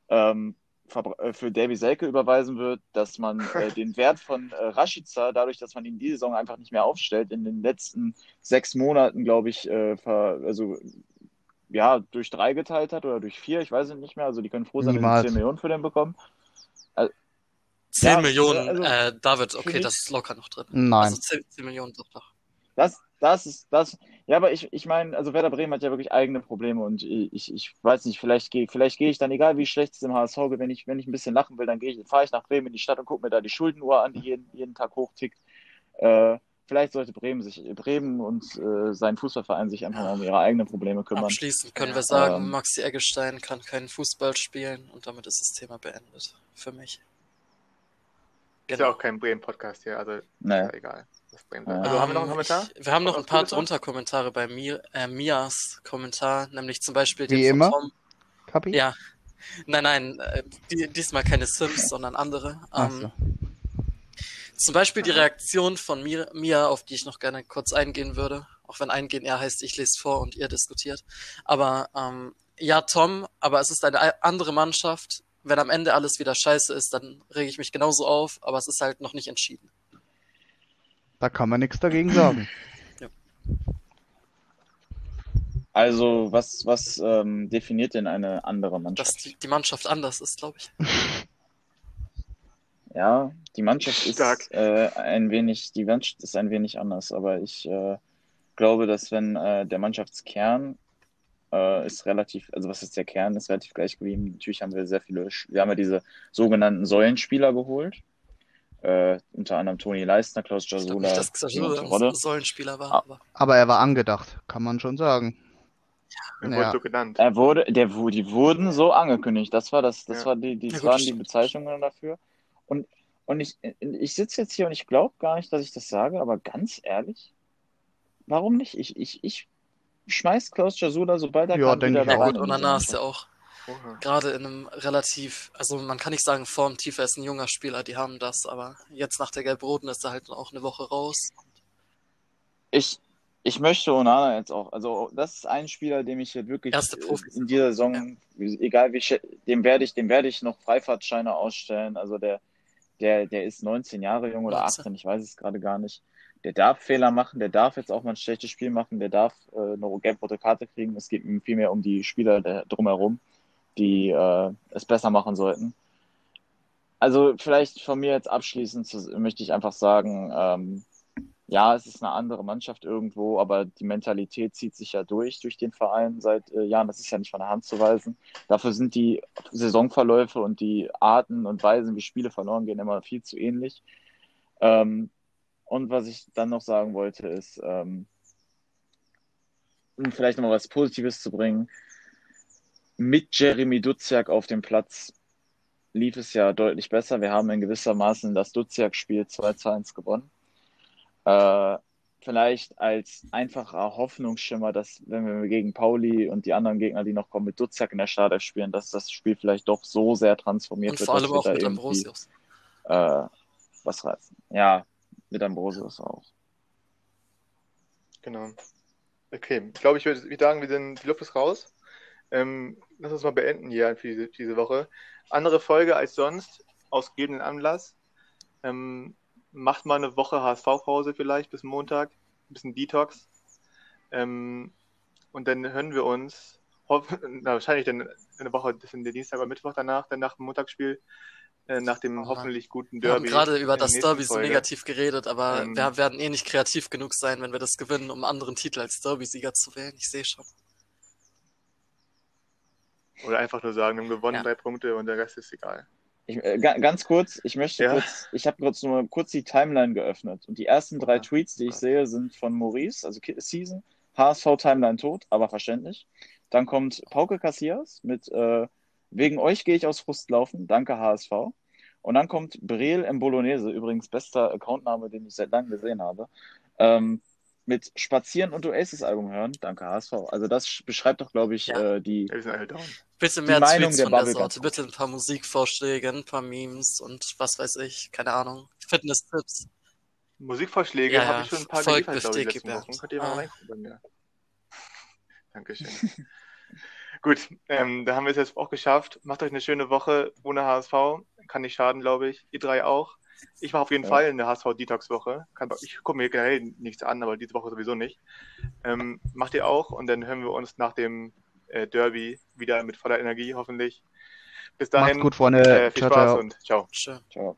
ähm, äh, für Davy Selke überweisen wird, dass man den Wert von Rashica, dadurch, dass man ihn die Saison einfach nicht mehr aufstellt, in den letzten sechs Monaten, glaube ich, ver, also ja, durch drei geteilt hat oder durch vier, ich weiß es nicht mehr. Also die können froh sein, wenn sie 10 Millionen für den bekommen. Also, 10 ja, Millionen, also, äh, David, okay, das ist locker noch drin. Nein. Also 10, 10 Millionen doch doch. Das, das ist, das, ja, aber ich, ich meine, also Werder Bremen hat ja wirklich eigene Probleme und ich, ich weiß nicht, vielleicht gehe vielleicht geh ich dann, egal wie schlecht es im HSV geht, wenn ich, wenn ich ein bisschen lachen will, dann gehe ich, fahre ich nach Bremen in die Stadt und gucke mir da die Schuldenuhr an, die jeden, jeden Tag hochtickt. Äh, vielleicht sollte Bremen sich Bremen und äh, sein Fußballverein sich einfach um ihre eigenen Probleme kümmern. Abschließend können wir sagen, ähm, Maxi Eggestein kann keinen Fußball spielen und damit ist das Thema beendet für mich. Genau. Ist ja auch kein Bremen-Podcast hier, also nee. ja egal. Also haben wir noch einen Kommentar? Ich, wir haben noch ein paar drunter Kommentare bei mir, äh, Mias Kommentar, nämlich zum Beispiel den Wie immer? Tom. Kapi? Ja. Nein, nein, äh, die, diesmal keine Sims, sondern andere. Ähm, so. Zum Beispiel die Reaktion von mir, Mia, auf die ich noch gerne kurz eingehen würde. Auch wenn eingehen eher heißt, ich lese vor und ihr diskutiert. Aber ähm, ja, Tom, aber es ist eine andere Mannschaft. Wenn am Ende alles wieder scheiße ist, dann rege ich mich genauso auf, aber es ist halt noch nicht entschieden. Da kann man nichts dagegen sagen. ja. Also, was, was ähm, definiert denn eine andere Mannschaft? Dass die, die Mannschaft anders ist, glaube ich. Ja, die Mannschaft ist äh, ein wenig, die Mannschaft ist ein wenig anders, aber ich äh, glaube, dass wenn äh, der Mannschaftskern äh, ist relativ, also was ist der Kern, ist relativ gleich geblieben. Natürlich haben wir sehr viele, wir haben ja diese sogenannten Säulenspieler geholt. Äh, unter anderem Toni Leistner, Klaus Jasula. Ich dass Jasula ein Säulenspieler war. Ah. Aber... aber er war angedacht, kann man schon sagen. Ja, ja. so genannt. Er wurde, der, die wurden so angekündigt. Das war das, das ja. war die, die, ja, gut, waren die Bezeichnungen dafür. Und, und ich, ich sitze jetzt hier und ich glaube gar nicht, dass ich das sage, aber ganz ehrlich, warum nicht? Ich, ich, ich schmeiß Klaus Jasula, sobald er ja, kann, wieder da rein. Und Onana ist ja auch gerade in einem relativ, also man kann nicht sagen formtief, er ist ein junger Spieler, die haben das, aber jetzt nach der Gelb-Roten ist er halt auch eine Woche raus. Ich, ich möchte Onana jetzt auch, also das ist ein Spieler, dem ich hier wirklich in dieser Saison, ja. egal wie, dem werde ich, dem werde ich noch Freifahrtscheine ausstellen, also der, der, der ist 19 Jahre jung oder 18, ich weiß es gerade gar nicht. Der darf Fehler machen, der darf jetzt auch mal ein schlechtes Spiel machen, der darf äh, eine gelb-rote Karte kriegen. Es geht ihm vielmehr um die Spieler drumherum, die äh, es besser machen sollten. Also vielleicht von mir jetzt abschließend möchte ich einfach sagen, ähm, ja, es ist eine andere Mannschaft irgendwo, aber die Mentalität zieht sich ja durch, durch den Verein seit äh, Jahren. Das ist ja nicht von der Hand zu weisen. Dafür sind die Saisonverläufe und die Arten und Weisen, wie Spiele verloren gehen, immer viel zu ähnlich. Ähm, und was ich dann noch sagen wollte, ist, ähm, um vielleicht nochmal was Positives zu bringen, mit Jeremy Duziak auf dem Platz lief es ja deutlich besser. Wir haben in gewisser Maßen das Duziak-Spiel 2 zu 1 gewonnen äh, vielleicht als einfacher Hoffnungsschimmer, dass wenn wir gegen Pauli und die anderen Gegner, die noch kommen, mit Dutzak in der Startelf spielen, dass das Spiel vielleicht doch so sehr transformiert und wird. Vor allem auch mit Ambrosius. Äh, was reißen. Ja, mit Ambrosius auch. Genau. Okay, ich glaube, ich würde sagen, wir sind, die Luft ist raus. Ähm, lass uns mal beenden hier für diese, diese Woche. Andere Folge als sonst, aus gegebenen Anlass. Ähm, macht mal eine Woche HSV-Pause vielleicht bis Montag, ein bisschen Detox. Ähm, und dann hören wir uns, na, wahrscheinlich dann eine Woche, das ist der Dienstag oder Mittwoch danach, dann nach dem Montagsspiel, äh, nach dem oh, hoffentlich guten Derby. Wir haben gerade über das Derby so negativ geredet, aber ähm, wir werden eh nicht kreativ genug sein, wenn wir das gewinnen, um anderen Titel als Derby-Sieger zu wählen. Ich sehe schon. Oder einfach nur sagen, wir haben gewonnen, ja. drei Punkte und der Rest ist egal. Ich, äh, ganz kurz, ich möchte ja. kurz, ich habe kurz nur kurz die Timeline geöffnet und die ersten drei ja. Tweets, die ich sehe, sind von Maurice, also Season, HSV Timeline tot, aber verständlich. Dann kommt Pauke Cassias mit äh, Wegen euch gehe ich aus Frust laufen, danke HSV. Und dann kommt Breel im Bolognese, übrigens bester Accountname, den ich seit langem gesehen habe. Ähm, mit Spazieren und Oasis-Album hören. Danke, HSV. Also das beschreibt doch, glaube ich, ja. äh, die, Bitte mehr die Tweets von der Sorte. Bitte ein paar Musikvorschläge, ein paar Memes und was weiß ich, keine Ahnung. Fitness-Tipps. Musikvorschläge ja, habe ich schon ein paar geliefert, glaube ich, letzten Wochen. Könnt ihr mal ah. reingucken bei mir. Dankeschön. Gut, ähm, da haben wir es jetzt auch geschafft. Macht euch eine schöne Woche ohne HSV. Kann nicht schaden, glaube ich. Ihr drei auch. Ich mache auf jeden ja. Fall eine HSV-Detox-Woche. Ich gucke mir generell nichts an, aber diese Woche sowieso nicht. Ähm, macht ihr auch und dann hören wir uns nach dem äh, Derby wieder mit voller Energie, hoffentlich. Bis dahin. Macht's gut, Freunde. Äh, viel ciao, Spaß ciao. und ciao. Ciao.